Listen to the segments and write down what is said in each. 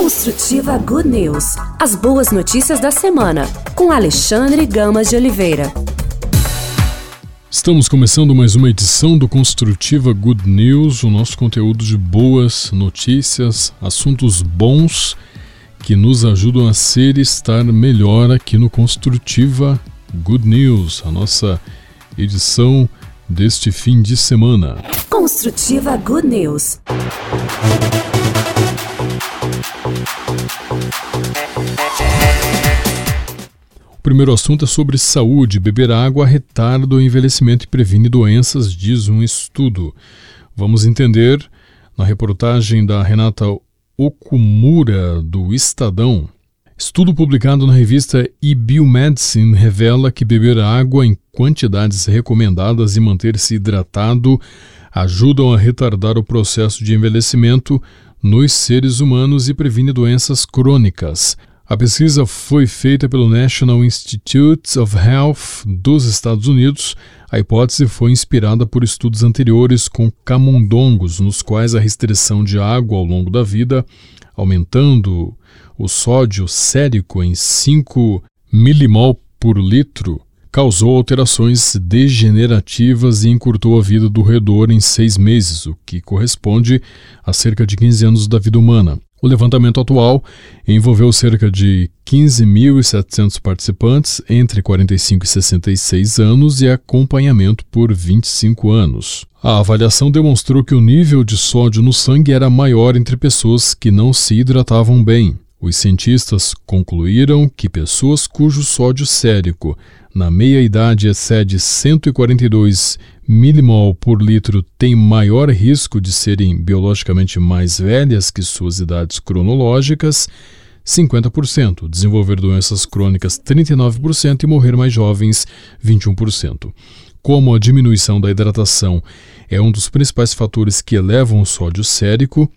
Construtiva Good News. As boas notícias da semana, com Alexandre Gamas de Oliveira. Estamos começando mais uma edição do Construtiva Good News, o nosso conteúdo de boas notícias, assuntos bons que nos ajudam a ser e estar melhor aqui no Construtiva Good News, a nossa edição deste fim de semana. Construtiva Good News. O primeiro assunto é sobre saúde. Beber água retarda o envelhecimento e previne doenças, diz um estudo. Vamos entender na reportagem da Renata Okumura, do Estadão. Estudo publicado na revista eBiomedicine revela que beber água em quantidades recomendadas e manter-se hidratado ajudam a retardar o processo de envelhecimento nos seres humanos e previne doenças crônicas. A pesquisa foi feita pelo National Institutes of Health dos Estados Unidos. A hipótese foi inspirada por estudos anteriores com camundongos, nos quais a restrição de água ao longo da vida, aumentando o sódio sérico em 5 milimol por litro, causou alterações degenerativas e encurtou a vida do roedor em seis meses, o que corresponde a cerca de 15 anos da vida humana. O levantamento atual envolveu cerca de 15.700 participantes entre 45 e 66 anos e acompanhamento por 25 anos. A avaliação demonstrou que o nível de sódio no sangue era maior entre pessoas que não se hidratavam bem. Os cientistas concluíram que pessoas cujo sódio sérico na meia-idade excede 142 milimol por litro. Têm maior risco de serem biologicamente mais velhas que suas idades cronológicas, 50%, desenvolver doenças crônicas 39% e morrer mais jovens 21%. Como a diminuição da hidratação é um dos principais fatores que elevam o sódio sérico,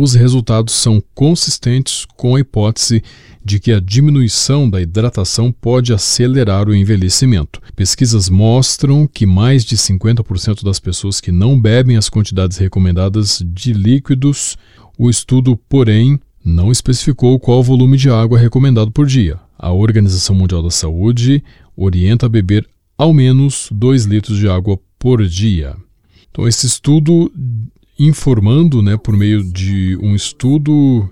os resultados são consistentes com a hipótese de que a diminuição da hidratação pode acelerar o envelhecimento. Pesquisas mostram que mais de 50% das pessoas que não bebem as quantidades recomendadas de líquidos, o estudo, porém, não especificou qual volume de água recomendado por dia. A Organização Mundial da Saúde orienta a beber ao menos 2 litros de água por dia. Então, esse estudo informando, né, por meio de um estudo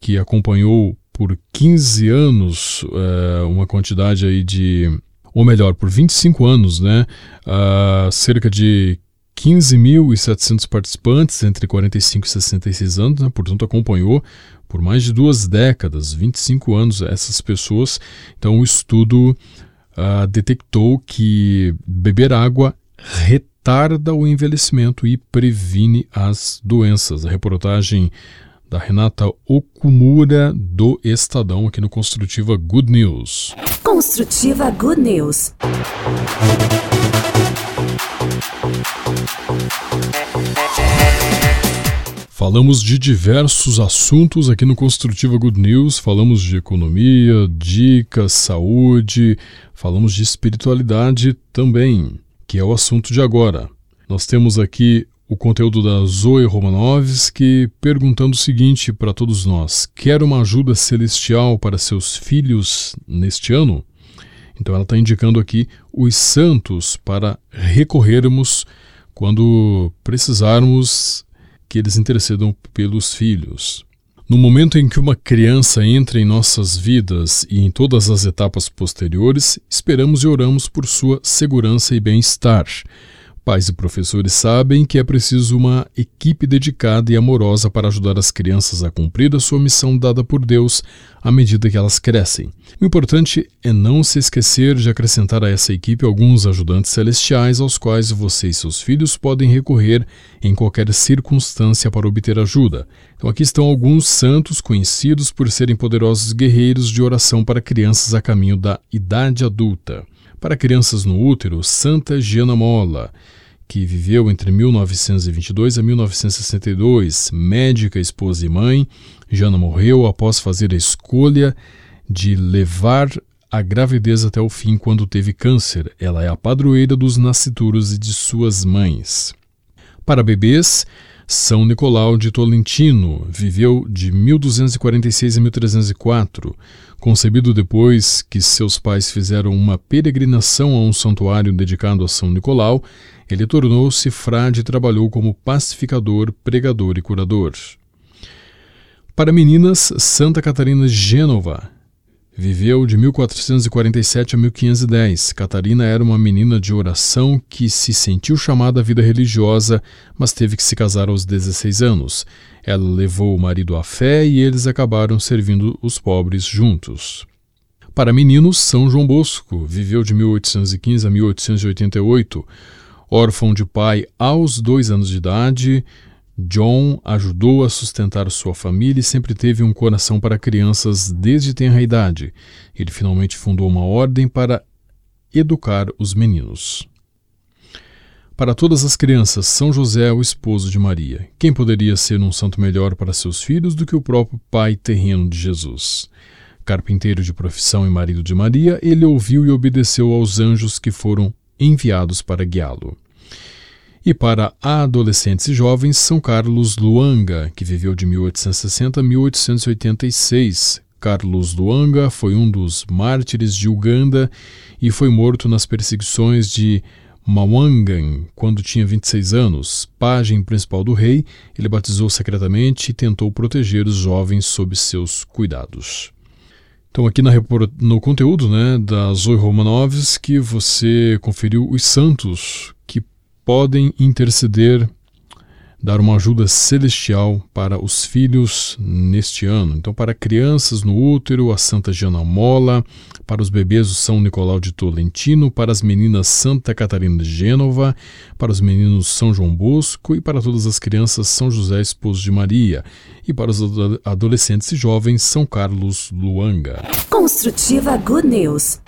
que acompanhou por 15 anos é, uma quantidade aí de, ou melhor, por 25 anos, né, uh, cerca de 15.700 participantes entre 45 e 66 anos, né, portanto acompanhou por mais de duas décadas, 25 anos, essas pessoas. Então o estudo uh, detectou que beber água retarda o envelhecimento e previne as doenças. A reportagem da Renata Okumura do Estadão aqui no Construtiva Good News. Construtiva Good News. Falamos de diversos assuntos aqui no Construtiva Good News. Falamos de economia, dicas, saúde, falamos de espiritualidade também que é o assunto de agora. Nós temos aqui o conteúdo da Zoe Romanovski perguntando o seguinte para todos nós: quer uma ajuda celestial para seus filhos neste ano? Então ela está indicando aqui os santos para recorrermos quando precisarmos que eles intercedam pelos filhos. No momento em que uma criança entra em nossas vidas e em todas as etapas posteriores, esperamos e oramos por sua segurança e bem-estar. Pais e professores sabem que é preciso uma equipe dedicada e amorosa para ajudar as crianças a cumprir a sua missão dada por Deus à medida que elas crescem. O importante é não se esquecer de acrescentar a essa equipe alguns ajudantes celestiais aos quais você e seus filhos podem recorrer em qualquer circunstância para obter ajuda. Então, aqui estão alguns santos conhecidos por serem poderosos guerreiros de oração para crianças a caminho da idade adulta. Para crianças no útero, Santa Giana Mola que viveu entre 1922 e 1962, médica, esposa e mãe. Jana morreu após fazer a escolha de levar a gravidez até o fim quando teve câncer. Ela é a padroeira dos nascituros e de suas mães. Para bebês, São Nicolau de Tolentino viveu de 1246 a 1304. Concebido depois que seus pais fizeram uma peregrinação a um santuário dedicado a São Nicolau, ele tornou-se frade e trabalhou como pacificador, pregador e curador. Para meninas, Santa Catarina de Gênova Viveu de 1447 a 1510. Catarina era uma menina de oração que se sentiu chamada à vida religiosa, mas teve que se casar aos 16 anos. Ela levou o marido à fé e eles acabaram servindo os pobres juntos. Para meninos, São João Bosco viveu de 1815 a 1888. Órfão de pai aos dois anos de idade, John ajudou a sustentar sua família e sempre teve um coração para crianças desde tenra idade. Ele finalmente fundou uma ordem para educar os meninos. Para todas as crianças, São José é o esposo de Maria. Quem poderia ser um santo melhor para seus filhos do que o próprio pai terreno de Jesus? Carpinteiro de profissão e marido de Maria, ele ouviu e obedeceu aos anjos que foram enviados para guiá-lo. E para adolescentes e jovens, São Carlos Luanga, que viveu de 1860 a 1886. Carlos Luanga foi um dos mártires de Uganda e foi morto nas perseguições de Mawangan quando tinha 26 anos. Pajem principal do rei, ele batizou secretamente e tentou proteger os jovens sob seus cuidados. Então, aqui na, no conteúdo né, da Zoe Romanovs, você conferiu os santos que podem interceder, dar uma ajuda celestial para os filhos neste ano. Então, para crianças no útero, a Santa Giana Mola, para os bebês, o São Nicolau de Tolentino, para as meninas Santa Catarina de Gênova, para os meninos São João Bosco e para todas as crianças São José, esposo de Maria, e para os adolescentes e jovens São Carlos Luanga. Construtiva Good News.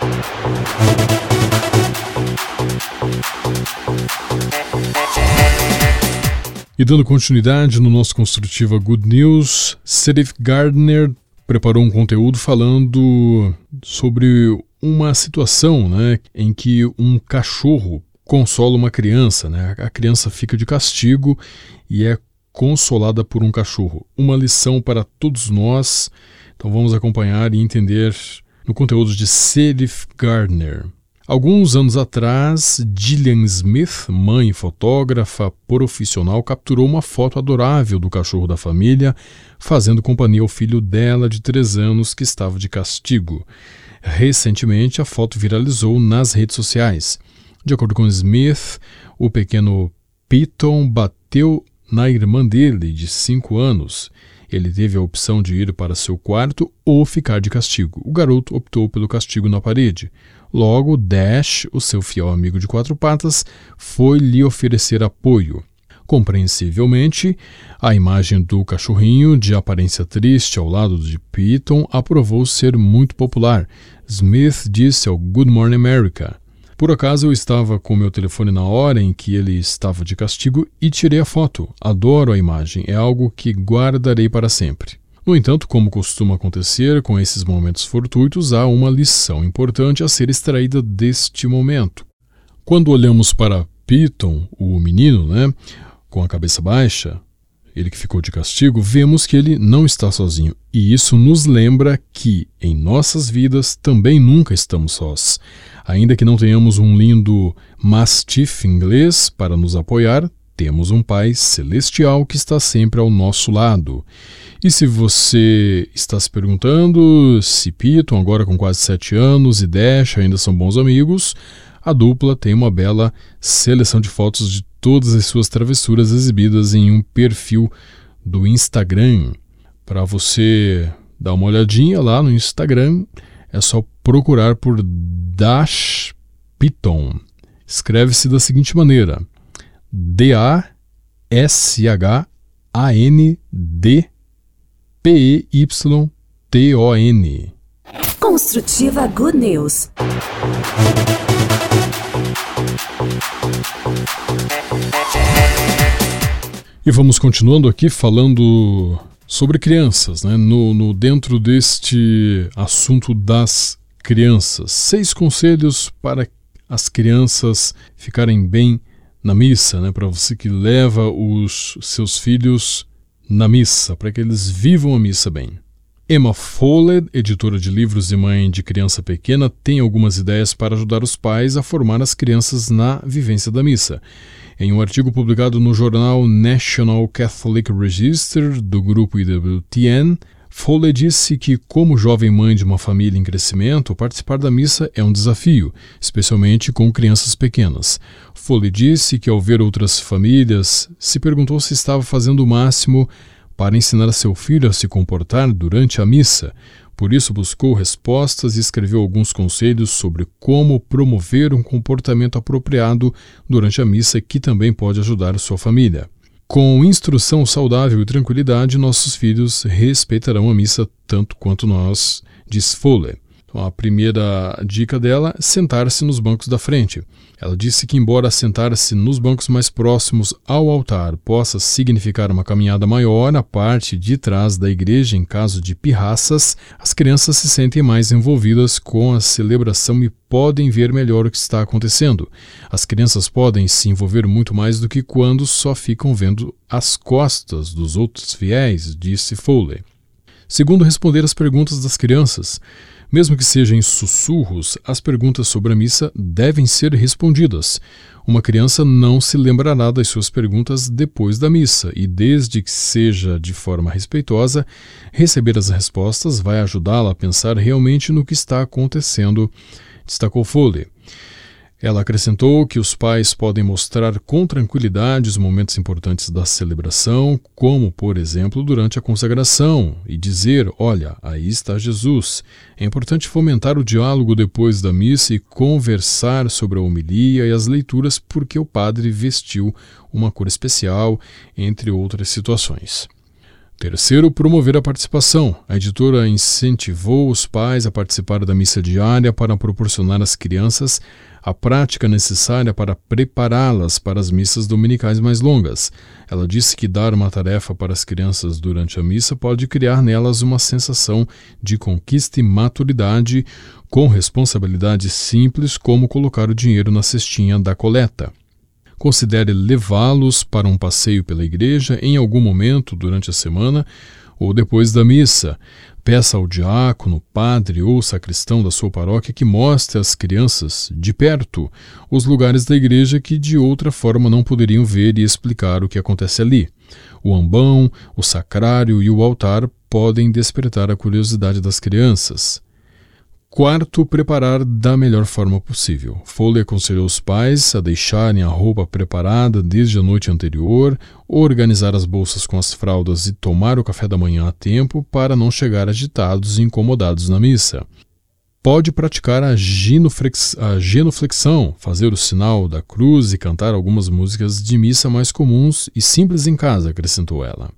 E dando continuidade no nosso Construtiva Good News, Serif Gardner preparou um conteúdo falando sobre uma situação né, em que um cachorro consola uma criança. Né? A criança fica de castigo e é consolada por um cachorro. Uma lição para todos nós. Então vamos acompanhar e entender no conteúdo de Serif Gardner. Alguns anos atrás, Gillian Smith, mãe fotógrafa profissional, capturou uma foto adorável do cachorro da família, fazendo companhia ao filho dela de três anos que estava de castigo. Recentemente, a foto viralizou nas redes sociais. De acordo com Smith, o pequeno Piton bateu na irmã dele, de cinco anos. Ele teve a opção de ir para seu quarto ou ficar de castigo. O garoto optou pelo castigo na parede. Logo, Dash, o seu fiel amigo de quatro patas, foi lhe oferecer apoio. Compreensivelmente, a imagem do cachorrinho, de aparência triste ao lado de Piton, aprovou ser muito popular. Smith disse ao Good Morning America: Por acaso eu estava com meu telefone na hora em que ele estava de castigo e tirei a foto. Adoro a imagem, é algo que guardarei para sempre. No entanto, como costuma acontecer com esses momentos fortuitos, há uma lição importante a ser extraída deste momento. Quando olhamos para Piton, o menino, né, com a cabeça baixa, ele que ficou de castigo, vemos que ele não está sozinho. E isso nos lembra que em nossas vidas também nunca estamos sós. Ainda que não tenhamos um lindo mastiff inglês para nos apoiar, temos um Pai celestial que está sempre ao nosso lado. E se você está se perguntando se Piton, agora com quase sete anos, e Dash ainda são bons amigos, a dupla tem uma bela seleção de fotos de todas as suas travessuras exibidas em um perfil do Instagram. Para você dar uma olhadinha lá no Instagram, é só procurar por Dash Piton. Escreve-se da seguinte maneira: D-A-S-H-A-N-D-P-E-Y-T-O-N. Construtiva Good News. E vamos continuando aqui falando sobre crianças, né? no, no dentro deste assunto das crianças. Seis conselhos para as crianças ficarem bem na missa, né? Para você que leva os seus filhos na missa, para que eles vivam a missa bem. Emma Foley, editora de livros e mãe de criança pequena, tem algumas ideias para ajudar os pais a formar as crianças na vivência da missa. Em um artigo publicado no jornal National Catholic Register do grupo IWTN, Foley disse que, como jovem mãe de uma família em crescimento, participar da missa é um desafio, especialmente com crianças pequenas. Foley disse que, ao ver outras famílias, se perguntou se estava fazendo o máximo para ensinar seu filho a se comportar durante a missa. Por isso, buscou respostas e escreveu alguns conselhos sobre como promover um comportamento apropriado durante a missa que também pode ajudar sua família. Com instrução saudável e tranquilidade, nossos filhos respeitarão a missa tanto quanto nós, diz Fuller. Então, a primeira dica dela é sentar-se nos bancos da frente. Ela disse que, embora sentar-se nos bancos mais próximos ao altar possa significar uma caminhada maior na parte de trás da igreja em caso de pirraças, as crianças se sentem mais envolvidas com a celebração e podem ver melhor o que está acontecendo. As crianças podem se envolver muito mais do que quando só ficam vendo as costas dos outros fiéis, disse Foley. Segundo responder às perguntas das crianças, mesmo que seja em sussurros, as perguntas sobre a missa devem ser respondidas. Uma criança não se lembrará das suas perguntas depois da missa, e desde que seja de forma respeitosa, receber as respostas vai ajudá-la a pensar realmente no que está acontecendo, destacou Foley. Ela acrescentou que os pais podem mostrar com tranquilidade os momentos importantes da celebração, como, por exemplo, durante a consagração, e dizer: Olha, aí está Jesus. É importante fomentar o diálogo depois da missa e conversar sobre a homilia e as leituras, porque o padre vestiu uma cor especial, entre outras situações. Terceiro, promover a participação. A editora incentivou os pais a participar da missa diária para proporcionar às crianças a prática necessária para prepará-las para as missas dominicais mais longas. Ela disse que dar uma tarefa para as crianças durante a missa pode criar nelas uma sensação de conquista e maturidade, com responsabilidade simples como colocar o dinheiro na cestinha da coleta. Considere levá-los para um passeio pela igreja em algum momento durante a semana ou depois da missa. Peça ao diácono, padre ou sacristão da sua paróquia que mostre às crianças, de perto, os lugares da igreja que de outra forma não poderiam ver e explicar o que acontece ali. O ambão, o sacrário e o altar podem despertar a curiosidade das crianças. Quarto, preparar da melhor forma possível. Foley aconselhou os pais a deixarem a roupa preparada desde a noite anterior, organizar as bolsas com as fraldas e tomar o café da manhã a tempo para não chegar agitados e incomodados na missa. Pode praticar a, a genuflexão, fazer o sinal da cruz e cantar algumas músicas de missa mais comuns e simples em casa, acrescentou ela.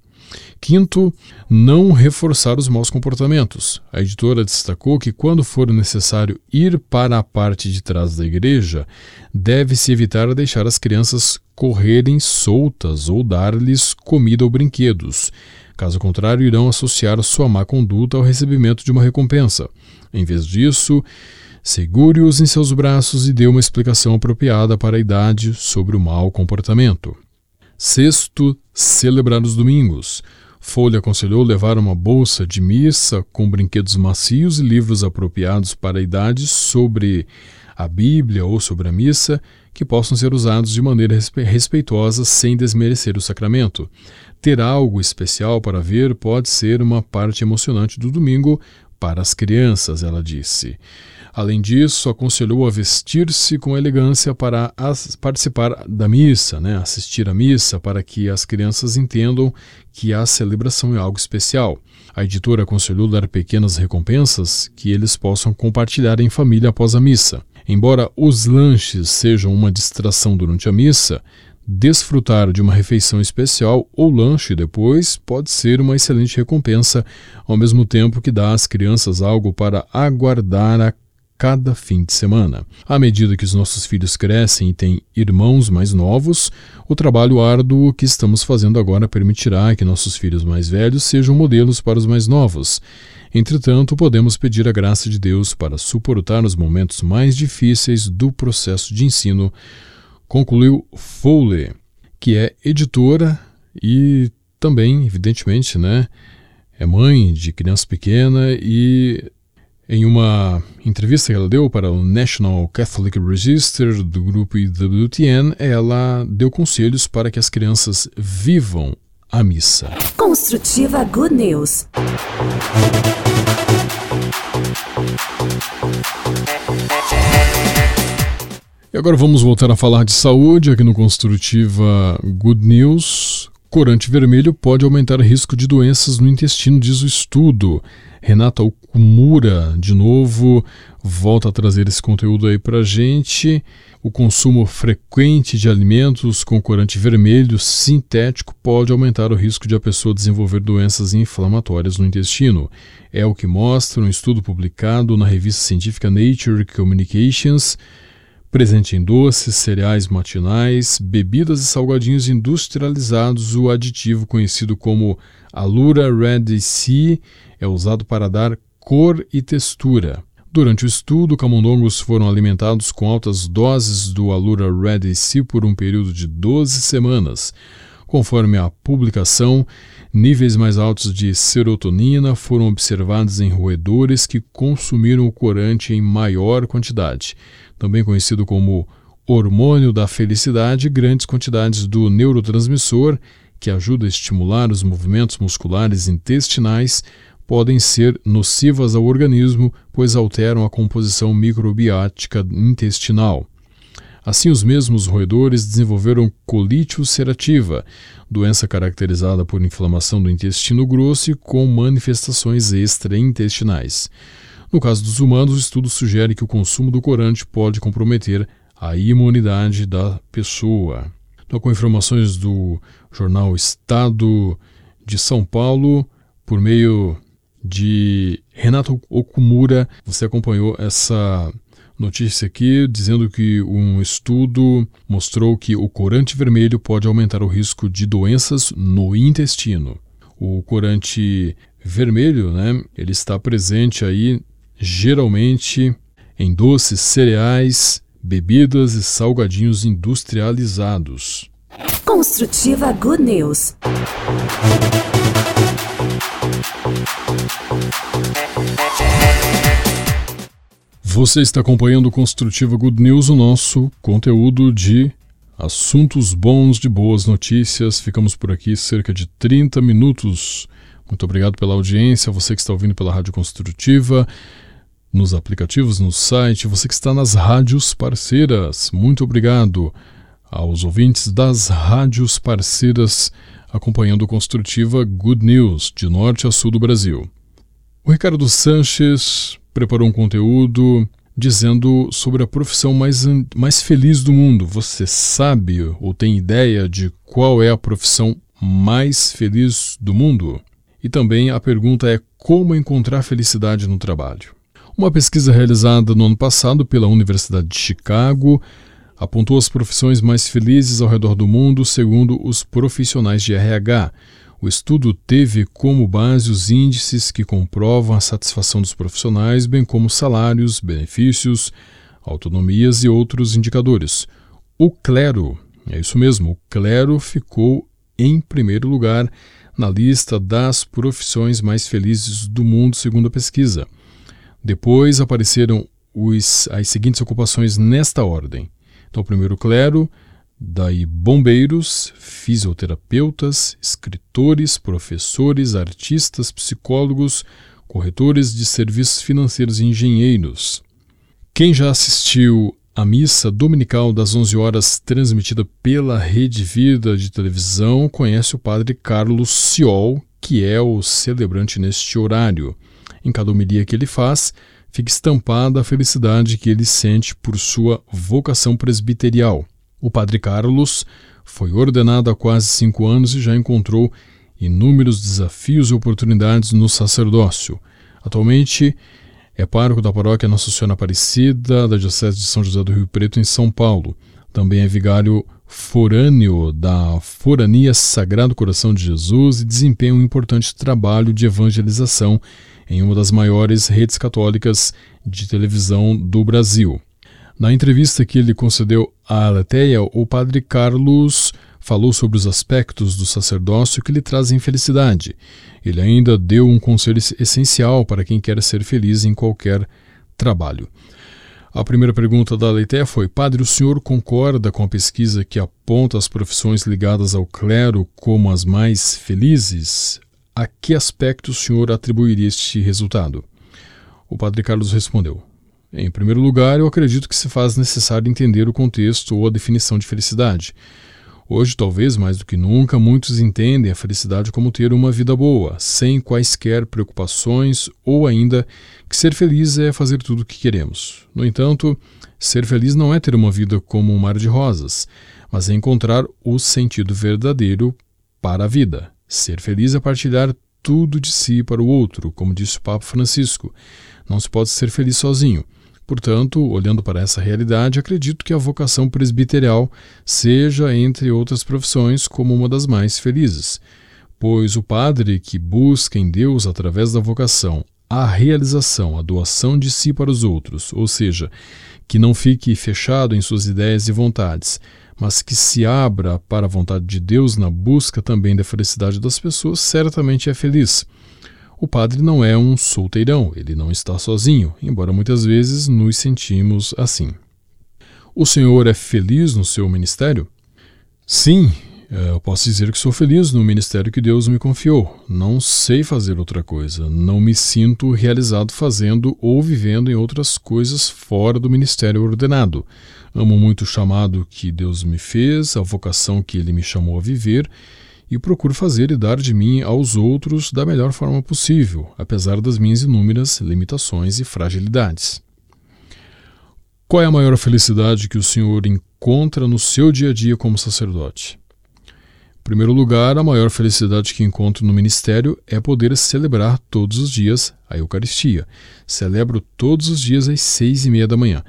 Quinto, não reforçar os maus comportamentos. A editora destacou que, quando for necessário ir para a parte de trás da igreja, deve-se evitar deixar as crianças correrem soltas ou dar-lhes comida ou brinquedos. Caso contrário, irão associar sua má conduta ao recebimento de uma recompensa. Em vez disso, segure-os em seus braços e dê uma explicação apropriada para a idade sobre o mau comportamento. Sexto, celebrar os domingos. Folha aconselhou levar uma bolsa de missa com brinquedos macios e livros apropriados para a idade sobre a Bíblia ou sobre a missa que possam ser usados de maneira respeitosa sem desmerecer o sacramento. Ter algo especial para ver pode ser uma parte emocionante do domingo para as crianças, ela disse. Além disso, aconselhou a vestir-se com elegância para participar da missa, né? assistir à missa, para que as crianças entendam que a celebração é algo especial. A editora aconselhou dar pequenas recompensas que eles possam compartilhar em família após a missa. Embora os lanches sejam uma distração durante a missa, desfrutar de uma refeição especial ou lanche depois pode ser uma excelente recompensa, ao mesmo tempo que dá às crianças algo para aguardar a cada fim de semana. À medida que os nossos filhos crescem e têm irmãos mais novos, o trabalho árduo que estamos fazendo agora permitirá que nossos filhos mais velhos sejam modelos para os mais novos. Entretanto, podemos pedir a graça de Deus para suportar os momentos mais difíceis do processo de ensino, concluiu Foley, que é editora e também, evidentemente, né, é mãe de criança pequena e em uma entrevista que ela deu para o National Catholic Register do grupo IWTN, ela deu conselhos para que as crianças vivam a missa. Construtiva Good News. E agora vamos voltar a falar de saúde aqui no Construtiva Good News. Corante vermelho pode aumentar o risco de doenças no intestino, diz o estudo. Renata Okumura, de novo, volta a trazer esse conteúdo aí para gente. O consumo frequente de alimentos com corante vermelho sintético pode aumentar o risco de a pessoa desenvolver doenças inflamatórias no intestino. É o que mostra um estudo publicado na revista científica Nature Communications presente em doces, cereais matinais, bebidas e salgadinhos industrializados. O aditivo conhecido como Alura Red Sea é usado para dar cor e textura. Durante o estudo, camundongos foram alimentados com altas doses do Alura Sea por um período de 12 semanas. Conforme a publicação, níveis mais altos de serotonina foram observados em roedores que consumiram o corante em maior quantidade também conhecido como hormônio da felicidade, grandes quantidades do neurotransmissor, que ajuda a estimular os movimentos musculares intestinais, podem ser nocivas ao organismo, pois alteram a composição microbiótica intestinal. Assim, os mesmos roedores desenvolveram colite ulcerativa, doença caracterizada por inflamação do intestino grosso e com manifestações extraintestinais. No caso dos humanos, o estudo sugere que o consumo do corante pode comprometer a imunidade da pessoa. Então, com informações do jornal Estado de São Paulo, por meio de Renato Okumura, você acompanhou essa notícia aqui dizendo que um estudo mostrou que o corante vermelho pode aumentar o risco de doenças no intestino. O corante vermelho, né, ele está presente aí geralmente em doces, cereais, bebidas e salgadinhos industrializados. Construtiva Good News. Você está acompanhando Construtiva Good News, o nosso conteúdo de assuntos bons, de boas notícias. Ficamos por aqui cerca de 30 minutos. Muito obrigado pela audiência, você que está ouvindo pela Rádio Construtiva nos aplicativos, no site, você que está nas rádios parceiras. Muito obrigado aos ouvintes das rádios parceiras acompanhando Construtiva Good News, de norte a sul do Brasil. O Ricardo Sanches preparou um conteúdo dizendo sobre a profissão mais, mais feliz do mundo. Você sabe ou tem ideia de qual é a profissão mais feliz do mundo? E também a pergunta é como encontrar felicidade no trabalho. Uma pesquisa realizada no ano passado pela Universidade de Chicago apontou as profissões mais felizes ao redor do mundo segundo os profissionais de RH. O estudo teve como base os índices que comprovam a satisfação dos profissionais, bem como salários, benefícios, autonomias e outros indicadores. O clero, é isso mesmo, o clero ficou em primeiro lugar na lista das profissões mais felizes do mundo, segundo a pesquisa. Depois apareceram os, as seguintes ocupações nesta ordem. Então, primeiro clero, daí bombeiros, fisioterapeutas, escritores, professores, artistas, psicólogos, corretores de serviços financeiros e engenheiros. Quem já assistiu à missa dominical das 11 horas transmitida pela Rede Vida de televisão conhece o padre Carlos Ciol, que é o celebrante neste horário. Em cada homilia que ele faz, fica estampada a felicidade que ele sente por sua vocação presbiterial. O padre Carlos foi ordenado há quase cinco anos e já encontrou inúmeros desafios e oportunidades no sacerdócio. Atualmente é pároco da paróquia Nossa Senhora Aparecida da Diocese de São José do Rio Preto, em São Paulo. Também é vigário forâneo da Forania Sagrado Coração de Jesus e desempenha um importante trabalho de evangelização em uma das maiores redes católicas de televisão do Brasil. Na entrevista que ele concedeu à Aletheia, o padre Carlos falou sobre os aspectos do sacerdócio que lhe trazem felicidade. Ele ainda deu um conselho essencial para quem quer ser feliz em qualquer trabalho. A primeira pergunta da Leiteia foi: Padre, o senhor concorda com a pesquisa que aponta as profissões ligadas ao clero como as mais felizes? A que aspecto o senhor atribuiria este resultado? O padre Carlos respondeu: Em primeiro lugar, eu acredito que se faz necessário entender o contexto ou a definição de felicidade. Hoje, talvez mais do que nunca, muitos entendem a felicidade como ter uma vida boa, sem quaisquer preocupações, ou ainda que ser feliz é fazer tudo o que queremos. No entanto, ser feliz não é ter uma vida como um mar de rosas, mas é encontrar o sentido verdadeiro para a vida. Ser feliz é partilhar tudo de si para o outro, como disse o Papa Francisco. Não se pode ser feliz sozinho. Portanto, olhando para essa realidade, acredito que a vocação presbiterial seja, entre outras profissões, como uma das mais felizes. Pois o padre que busca em Deus, através da vocação, a realização, a doação de si para os outros, ou seja, que não fique fechado em suas ideias e vontades, mas que se abra para a vontade de Deus na busca também da felicidade das pessoas, certamente é feliz. O padre não é um solteirão, ele não está sozinho, embora muitas vezes nos sentimos assim. O senhor é feliz no seu ministério? Sim, eu posso dizer que sou feliz no ministério que Deus me confiou. Não sei fazer outra coisa. Não me sinto realizado fazendo ou vivendo em outras coisas fora do ministério ordenado. Amo muito o chamado que Deus me fez, a vocação que Ele me chamou a viver e procuro fazer e dar de mim aos outros da melhor forma possível, apesar das minhas inúmeras limitações e fragilidades. Qual é a maior felicidade que o Senhor encontra no seu dia a dia como sacerdote? Em primeiro lugar, a maior felicidade que encontro no ministério é poder celebrar todos os dias a Eucaristia. Celebro todos os dias às seis e meia da manhã.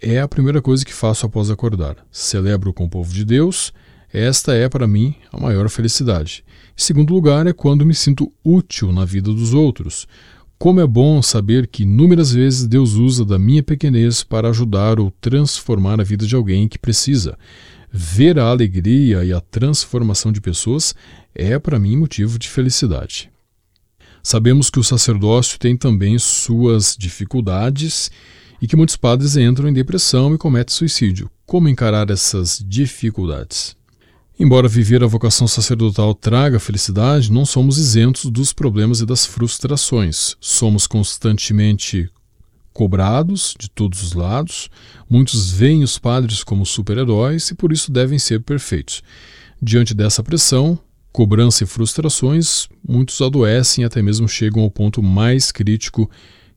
É a primeira coisa que faço após acordar. Celebro com o povo de Deus esta é, para mim, a maior felicidade. Em segundo lugar, é quando me sinto útil na vida dos outros. Como é bom saber que inúmeras vezes Deus usa da minha pequenez para ajudar ou transformar a vida de alguém que precisa. Ver a alegria e a transformação de pessoas é, para mim, motivo de felicidade. Sabemos que o sacerdócio tem também suas dificuldades e que muitos padres entram em depressão e cometem suicídio. Como encarar essas dificuldades? Embora viver a vocação sacerdotal traga felicidade, não somos isentos dos problemas e das frustrações. Somos constantemente cobrados de todos os lados. Muitos veem os padres como super-heróis e por isso devem ser perfeitos. Diante dessa pressão, cobrança e frustrações, muitos adoecem e até mesmo chegam ao ponto mais crítico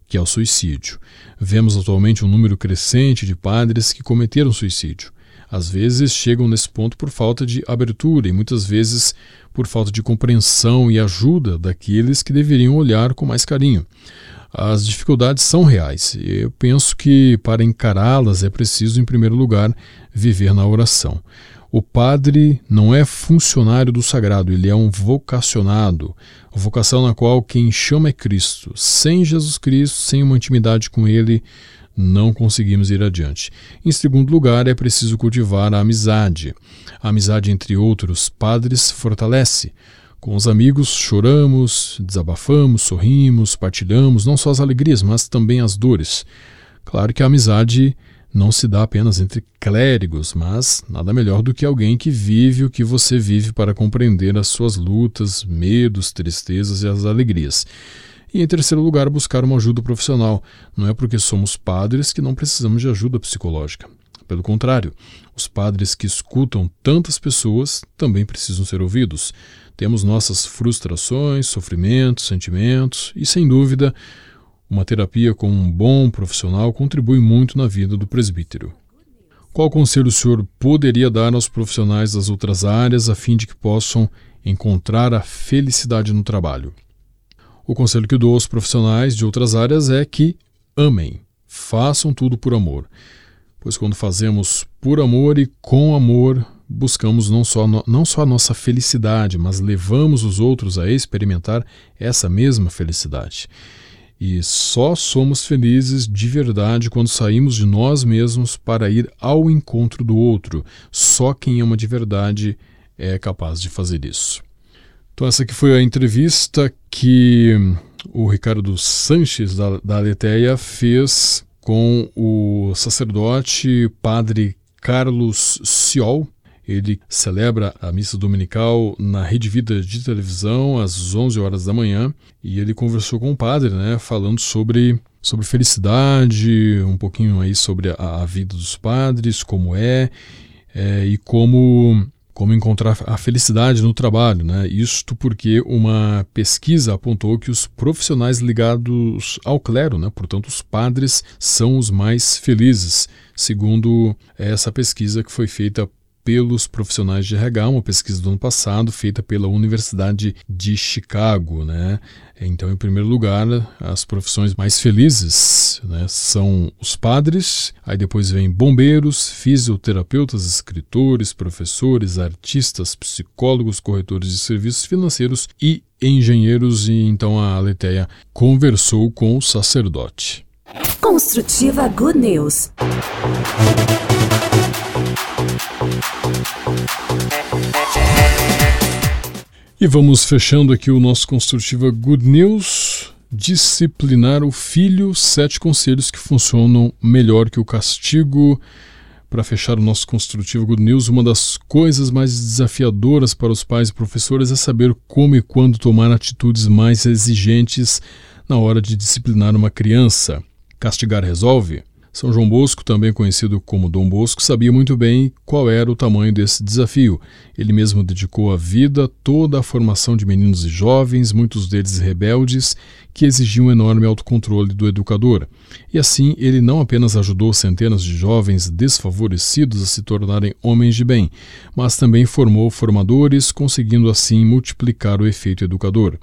que é o suicídio. Vemos atualmente um número crescente de padres que cometeram suicídio às vezes chegam nesse ponto por falta de abertura e muitas vezes por falta de compreensão e ajuda daqueles que deveriam olhar com mais carinho. As dificuldades são reais e eu penso que para encará-las é preciso, em primeiro lugar, viver na oração. O padre não é funcionário do sagrado, ele é um vocacionado, vocação na qual quem chama é Cristo. Sem Jesus Cristo, sem uma intimidade com ele, não conseguimos ir adiante. Em segundo lugar, é preciso cultivar a amizade. A amizade entre outros padres fortalece. Com os amigos choramos, desabafamos, sorrimos, partilhamos não só as alegrias, mas também as dores. Claro que a amizade não se dá apenas entre clérigos, mas nada melhor do que alguém que vive o que você vive para compreender as suas lutas, medos, tristezas e as alegrias. E em terceiro lugar, buscar uma ajuda profissional. Não é porque somos padres que não precisamos de ajuda psicológica. Pelo contrário, os padres que escutam tantas pessoas também precisam ser ouvidos. Temos nossas frustrações, sofrimentos, sentimentos e, sem dúvida, uma terapia com um bom profissional contribui muito na vida do presbítero. Qual conselho o senhor poderia dar aos profissionais das outras áreas a fim de que possam encontrar a felicidade no trabalho? O conselho que dou aos profissionais de outras áreas é que amem, façam tudo por amor. Pois quando fazemos por amor e com amor, buscamos não só, não só a nossa felicidade, mas levamos os outros a experimentar essa mesma felicidade. E só somos felizes de verdade quando saímos de nós mesmos para ir ao encontro do outro. Só quem ama de verdade é capaz de fazer isso. Então, essa aqui foi a entrevista que o Ricardo Sanches, da, da Aleteia, fez com o sacerdote padre Carlos Ciol. Ele celebra a missa dominical na Rede Vida de televisão às 11 horas da manhã e ele conversou com o padre, né, falando sobre sobre felicidade, um pouquinho aí sobre a, a vida dos padres, como é, é e como como encontrar a felicidade no trabalho, né? Isto porque uma pesquisa apontou que os profissionais ligados ao clero, né, portanto os padres, são os mais felizes, segundo essa pesquisa que foi feita pelos profissionais de RH, uma pesquisa do ano passado feita pela Universidade de Chicago. Né? Então, em primeiro lugar, as profissões mais felizes né, são os padres, aí depois vem bombeiros, fisioterapeutas, escritores, professores, artistas, psicólogos, corretores de serviços financeiros e engenheiros. E então a Aleteia conversou com o sacerdote. Construtiva Good News. E vamos fechando aqui o nosso Construtiva Good News. Disciplinar o filho, sete conselhos que funcionam melhor que o castigo. Para fechar o nosso Construtivo Good News, uma das coisas mais desafiadoras para os pais e professores é saber como e quando tomar atitudes mais exigentes na hora de disciplinar uma criança. Castigar resolve? São João Bosco, também conhecido como Dom Bosco, sabia muito bem qual era o tamanho desse desafio. Ele mesmo dedicou a vida toda à formação de meninos e jovens, muitos deles rebeldes, que exigiam enorme autocontrole do educador. E assim, ele não apenas ajudou centenas de jovens desfavorecidos a se tornarem homens de bem, mas também formou formadores, conseguindo assim multiplicar o efeito educador.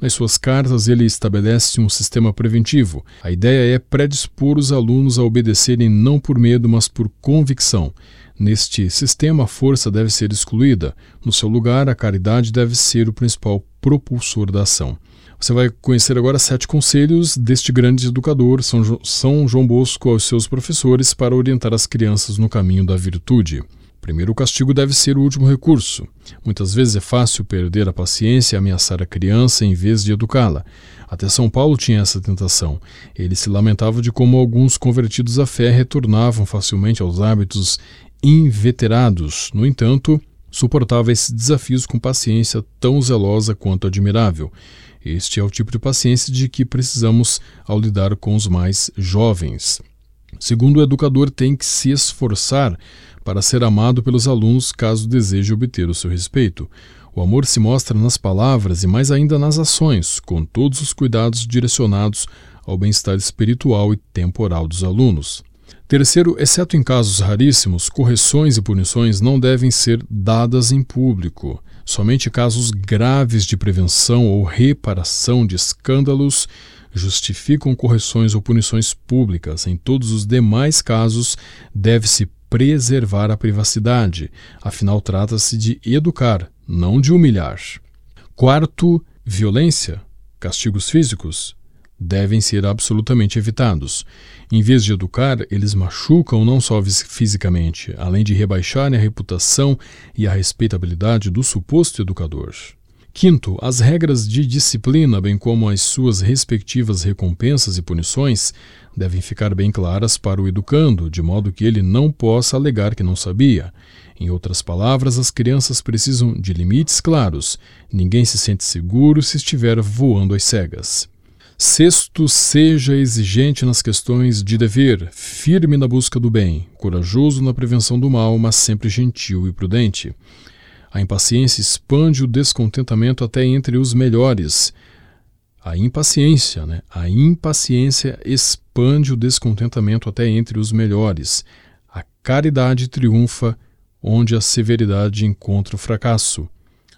Nas suas cartas, ele estabelece um sistema preventivo. A ideia é predispor os alunos a obedecerem não por medo, mas por convicção. Neste sistema, a força deve ser excluída. No seu lugar, a caridade deve ser o principal propulsor da ação. Você vai conhecer agora sete conselhos deste grande educador, São João Bosco, aos seus professores para orientar as crianças no caminho da virtude. Primeiro, o castigo deve ser o último recurso. Muitas vezes é fácil perder a paciência e ameaçar a criança em vez de educá-la. Até São Paulo tinha essa tentação. Ele se lamentava de como alguns convertidos à fé retornavam facilmente aos hábitos inveterados. No entanto, suportava esses desafios com paciência tão zelosa quanto admirável. Este é o tipo de paciência de que precisamos ao lidar com os mais jovens. Segundo, o educador tem que se esforçar para ser amado pelos alunos caso deseje obter o seu respeito. O amor se mostra nas palavras e mais ainda nas ações, com todos os cuidados direcionados ao bem-estar espiritual e temporal dos alunos. Terceiro, exceto em casos raríssimos, correções e punições não devem ser dadas em público. Somente casos graves de prevenção ou reparação de escândalos justificam correções ou punições públicas. Em todos os demais casos, deve-se preservar a privacidade, afinal, trata-se de educar, não de humilhar. Quarto, violência, castigos físicos, devem ser absolutamente evitados. Em vez de educar, eles machucam não só fisicamente, além de rebaixarem a reputação e a respeitabilidade do suposto educador. Quinto, as regras de disciplina, bem como as suas respectivas recompensas e punições, devem ficar bem claras para o educando, de modo que ele não possa alegar que não sabia. Em outras palavras, as crianças precisam de limites claros. Ninguém se sente seguro se estiver voando às cegas. Sexto, seja exigente nas questões de dever, firme na busca do bem, corajoso na prevenção do mal, mas sempre gentil e prudente. A impaciência expande o descontentamento até entre os melhores. A impaciência, né? A impaciência expande o descontentamento até entre os melhores. A caridade triunfa onde a severidade encontra o fracasso.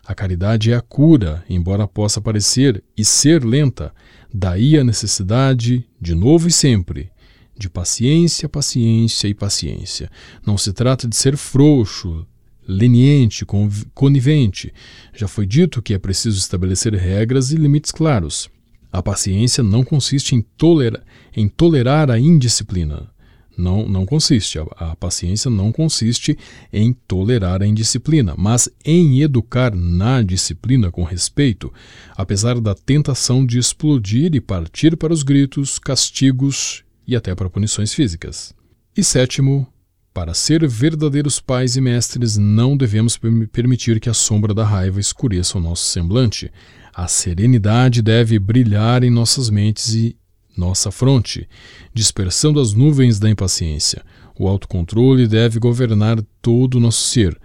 A caridade é a cura, embora possa parecer e ser lenta. Daí a necessidade, de novo e sempre, de paciência, paciência e paciência. Não se trata de ser frouxo, leniente, conivente. Já foi dito que é preciso estabelecer regras e limites claros. A paciência não consiste em, tolera, em tolerar a indisciplina. Não, não consiste. A, a paciência não consiste em tolerar a indisciplina, mas em educar na disciplina com respeito, apesar da tentação de explodir e partir para os gritos, castigos e até para punições físicas. E sétimo, para ser verdadeiros pais e mestres, não devemos permitir que a sombra da raiva escureça o nosso semblante. A serenidade deve brilhar em nossas mentes e nossa fronte, dispersando as nuvens da impaciência. O autocontrole deve governar todo o nosso ser,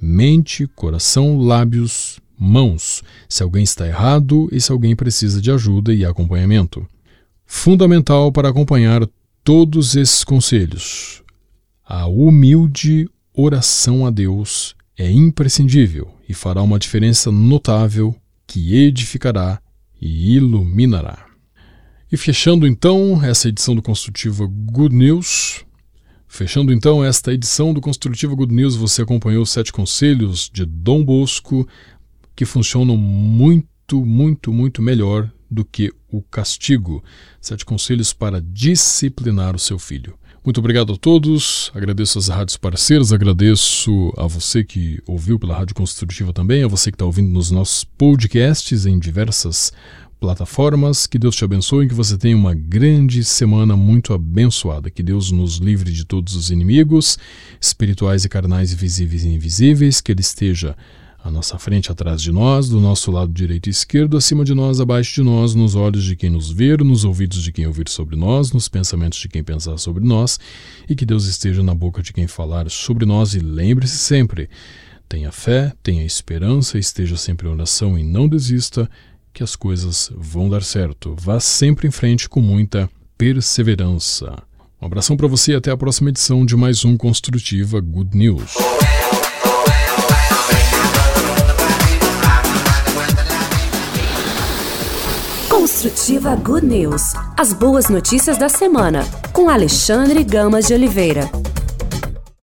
mente, coração, lábios, mãos, se alguém está errado e se alguém precisa de ajuda e acompanhamento. Fundamental para acompanhar todos esses conselhos. A humilde oração a Deus é imprescindível e fará uma diferença notável que edificará e iluminará. E fechando então essa edição do Construtiva Good News, fechando então esta edição do Construtiva Good News, você acompanhou os sete conselhos de Dom Bosco que funcionam muito, muito, muito melhor do que o castigo. Sete conselhos para disciplinar o seu filho. Muito obrigado a todos, agradeço às rádios parceiras, agradeço a você que ouviu pela Rádio Construtiva também, a você que está ouvindo nos nossos podcasts em diversas plataformas. Que Deus te abençoe que você tenha uma grande semana muito abençoada. Que Deus nos livre de todos os inimigos, espirituais e carnais, visíveis e invisíveis. Que Ele esteja à nossa frente, atrás de nós, do nosso lado direito e esquerdo, acima de nós, abaixo de nós, nos olhos de quem nos ver, nos ouvidos de quem ouvir sobre nós, nos pensamentos de quem pensar sobre nós. E que Deus esteja na boca de quem falar sobre nós. E lembre-se sempre. Tenha fé, tenha esperança, esteja sempre em oração e não desista que as coisas vão dar certo. Vá sempre em frente com muita perseverança. Um abração para você e até a próxima edição de mais um Construtiva Good News. Construtiva Good News. As boas notícias da semana, com Alexandre Gamas de Oliveira.